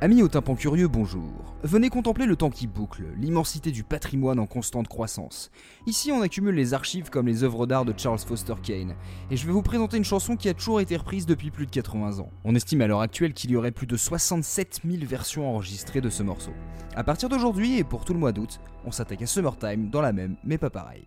Amis au tympan curieux, bonjour. Venez contempler le temps qui boucle, l'immensité du patrimoine en constante croissance. Ici, on accumule les archives comme les œuvres d'art de Charles Foster Kane, et je vais vous présenter une chanson qui a toujours été reprise depuis plus de 80 ans. On estime à l'heure actuelle qu'il y aurait plus de 67 000 versions enregistrées de ce morceau. À partir d'aujourd'hui et pour tout le mois d'août, on s'attaque à Summertime dans la même, mais pas pareil.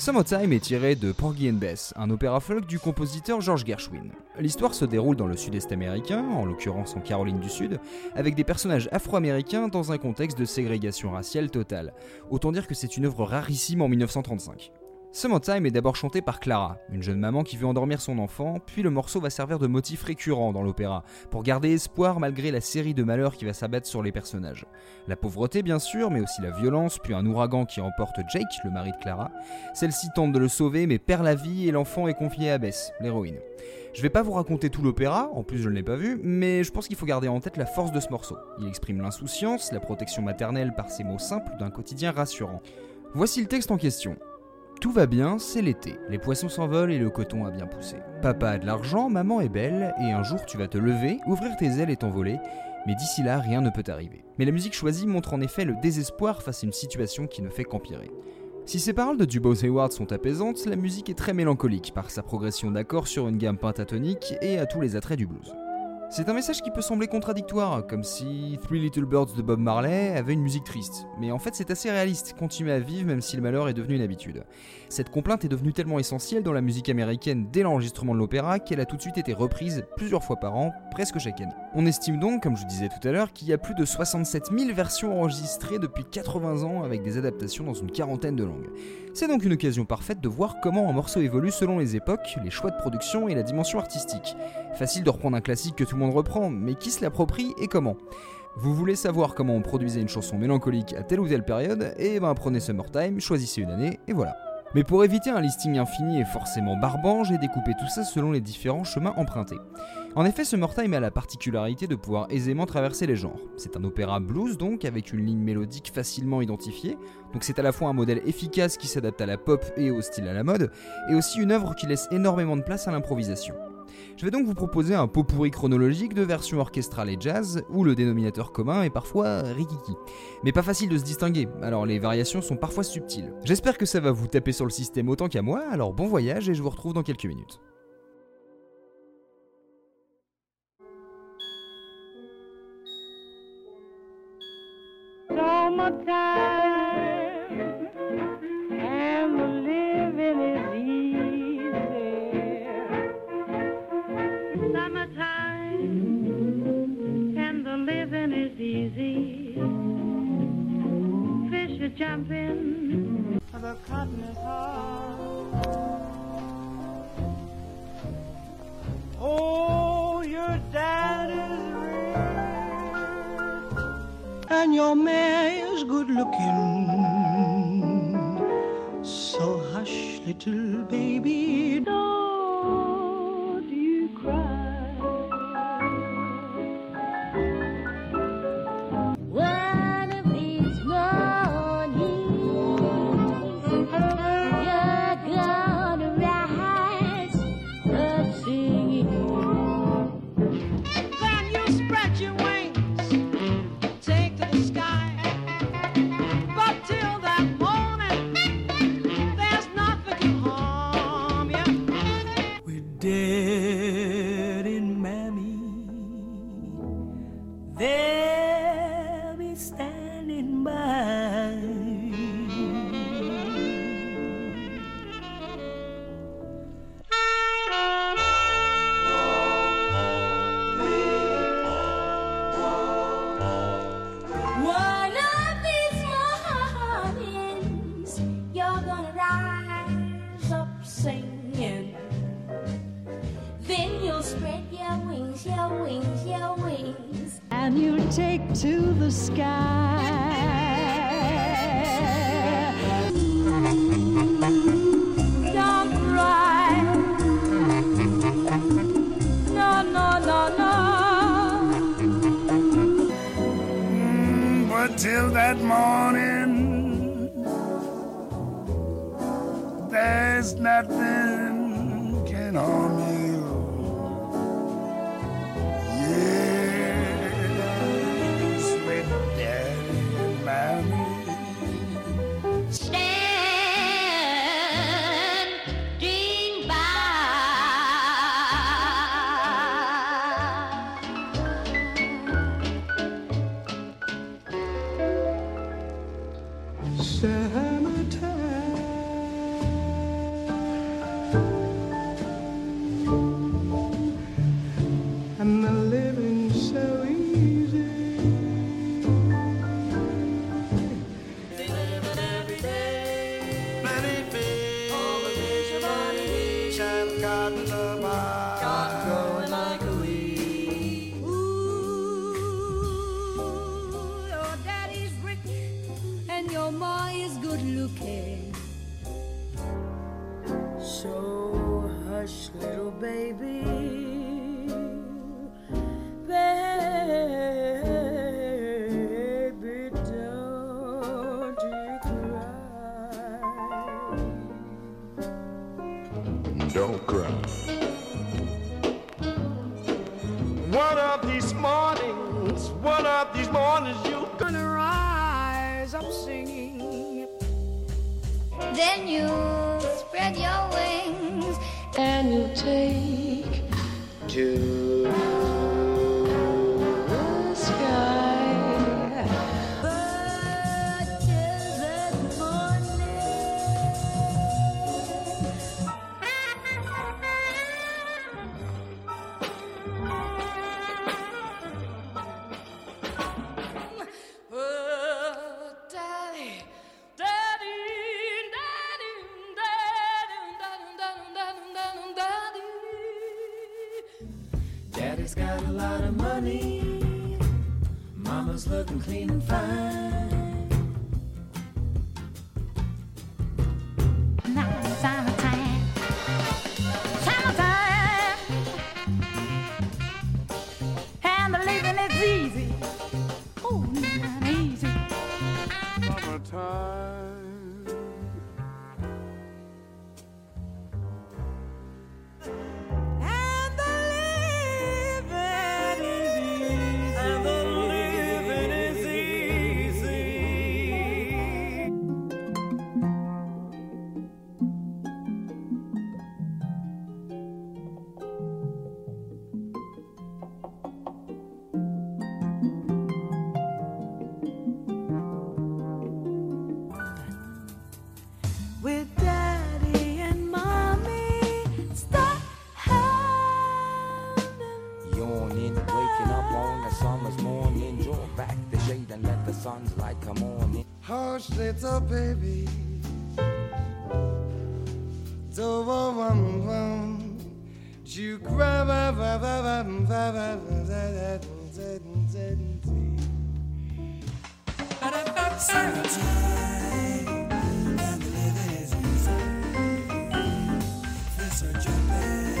Summertime est tiré de Porgy and Bess, un opéra folk du compositeur George Gershwin. L'histoire se déroule dans le sud-est américain, en l'occurrence en Caroline du Sud, avec des personnages afro-américains dans un contexte de ségrégation raciale totale. Autant dire que c'est une œuvre rarissime en 1935. Summertime est d'abord chanté par Clara, une jeune maman qui veut endormir son enfant, puis le morceau va servir de motif récurrent dans l'opéra, pour garder espoir malgré la série de malheurs qui va s'abattre sur les personnages. La pauvreté bien sûr, mais aussi la violence, puis un ouragan qui emporte Jake, le mari de Clara. Celle-ci tente de le sauver mais perd la vie et l'enfant est confié à Bess, l'héroïne. Je vais pas vous raconter tout l'opéra, en plus je ne l'ai pas vu, mais je pense qu'il faut garder en tête la force de ce morceau. Il exprime l'insouciance, la protection maternelle par ces mots simples d'un quotidien rassurant. Voici le texte en question. Tout va bien, c'est l'été. Les poissons s'envolent et le coton a bien poussé. Papa a de l'argent, maman est belle, et un jour tu vas te lever, ouvrir tes ailes et t'envoler, mais d'ici là, rien ne peut arriver. Mais la musique choisie montre en effet le désespoir face à une situation qui ne fait qu'empirer. Si ces paroles de Dubose Hayward sont apaisantes, la musique est très mélancolique par sa progression d'accords sur une gamme pentatonique et à tous les attraits du blues. C'est un message qui peut sembler contradictoire, comme si Three Little Birds de Bob Marley avait une musique triste. Mais en fait, c'est assez réaliste, continuer à vivre même si le malheur est devenu une habitude. Cette complainte est devenue tellement essentielle dans la musique américaine dès l'enregistrement de l'opéra qu'elle a tout de suite été reprise plusieurs fois par an, presque chaque année. On estime donc, comme je disais tout à l'heure, qu'il y a plus de 67 000 versions enregistrées depuis 80 ans avec des adaptations dans une quarantaine de langues. C'est donc une occasion parfaite de voir comment un morceau évolue selon les époques, les choix de production et la dimension artistique. Facile de reprendre un classique que tout le monde reprend, mais qui se l'approprie et comment? Vous voulez savoir comment on produisait une chanson mélancolique à telle ou telle période? Et ben prenez Summertime, choisissez une année et voilà. Mais pour éviter un listing infini et forcément barbant, j'ai découpé tout ça selon les différents chemins empruntés. En effet, Summertime a la particularité de pouvoir aisément traverser les genres. C'est un opéra blues donc, avec une ligne mélodique facilement identifiée, donc c'est à la fois un modèle efficace qui s'adapte à la pop et au style à la mode, et aussi une œuvre qui laisse énormément de place à l'improvisation. Je vais donc vous proposer un pot pourri chronologique de versions orchestrales et jazz, où le dénominateur commun est parfois rikiki. Mais pas facile de se distinguer, alors les variations sont parfois subtiles. J'espère que ça va vous taper sur le système autant qu'à moi, alors bon voyage et je vous retrouve dans quelques minutes. summertime and the living is easy. Summertime and the living is easy. Fish are jumping, the cotton is hard. Oh, your dad is rich, and your man good looking. So hush, little baby, don't day. To the sky. Don't cry. No, no, no, no. Mm, but till that morning, there's nothing can harm don't cry. One of these mornings, one of these mornings, you're gonna rise up singing. Then you Daddy's got a lot of money. Mama's looking clean and fine. little baby. Do wum wum wum. You grab a Summertime, and the living is easy. Are jumping.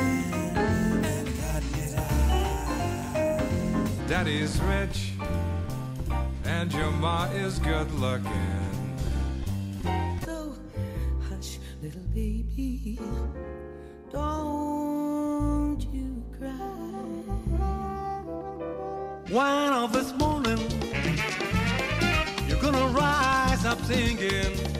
Daddy's rich and your ma is good looking. Little baby, don't you cry. One of this morning, you're gonna rise up singing.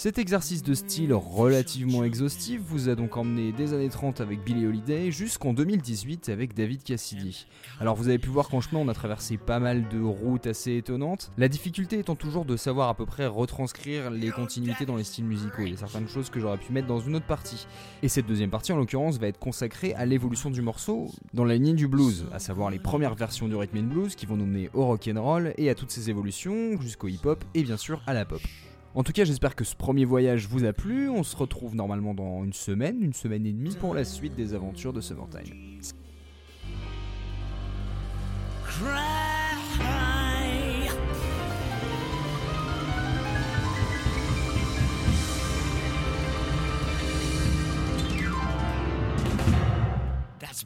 Cet exercice de style relativement exhaustif vous a donc emmené des années 30 avec Billie Holiday jusqu'en 2018 avec David Cassidy. Alors vous avez pu voir qu'en chemin on a traversé pas mal de routes assez étonnantes, la difficulté étant toujours de savoir à peu près retranscrire les continuités dans les styles musicaux. Il y a certaines choses que j'aurais pu mettre dans une autre partie. Et cette deuxième partie en l'occurrence va être consacrée à l'évolution du morceau dans la ligne du blues, à savoir les premières versions du rhythm and blues qui vont nous mener au rock and roll et à toutes ces évolutions jusqu'au hip-hop et bien sûr à la pop. En tout cas, j'espère que ce premier voyage vous a plu. On se retrouve normalement dans une semaine, une semaine et demie pour la suite des aventures de Summertime. That's.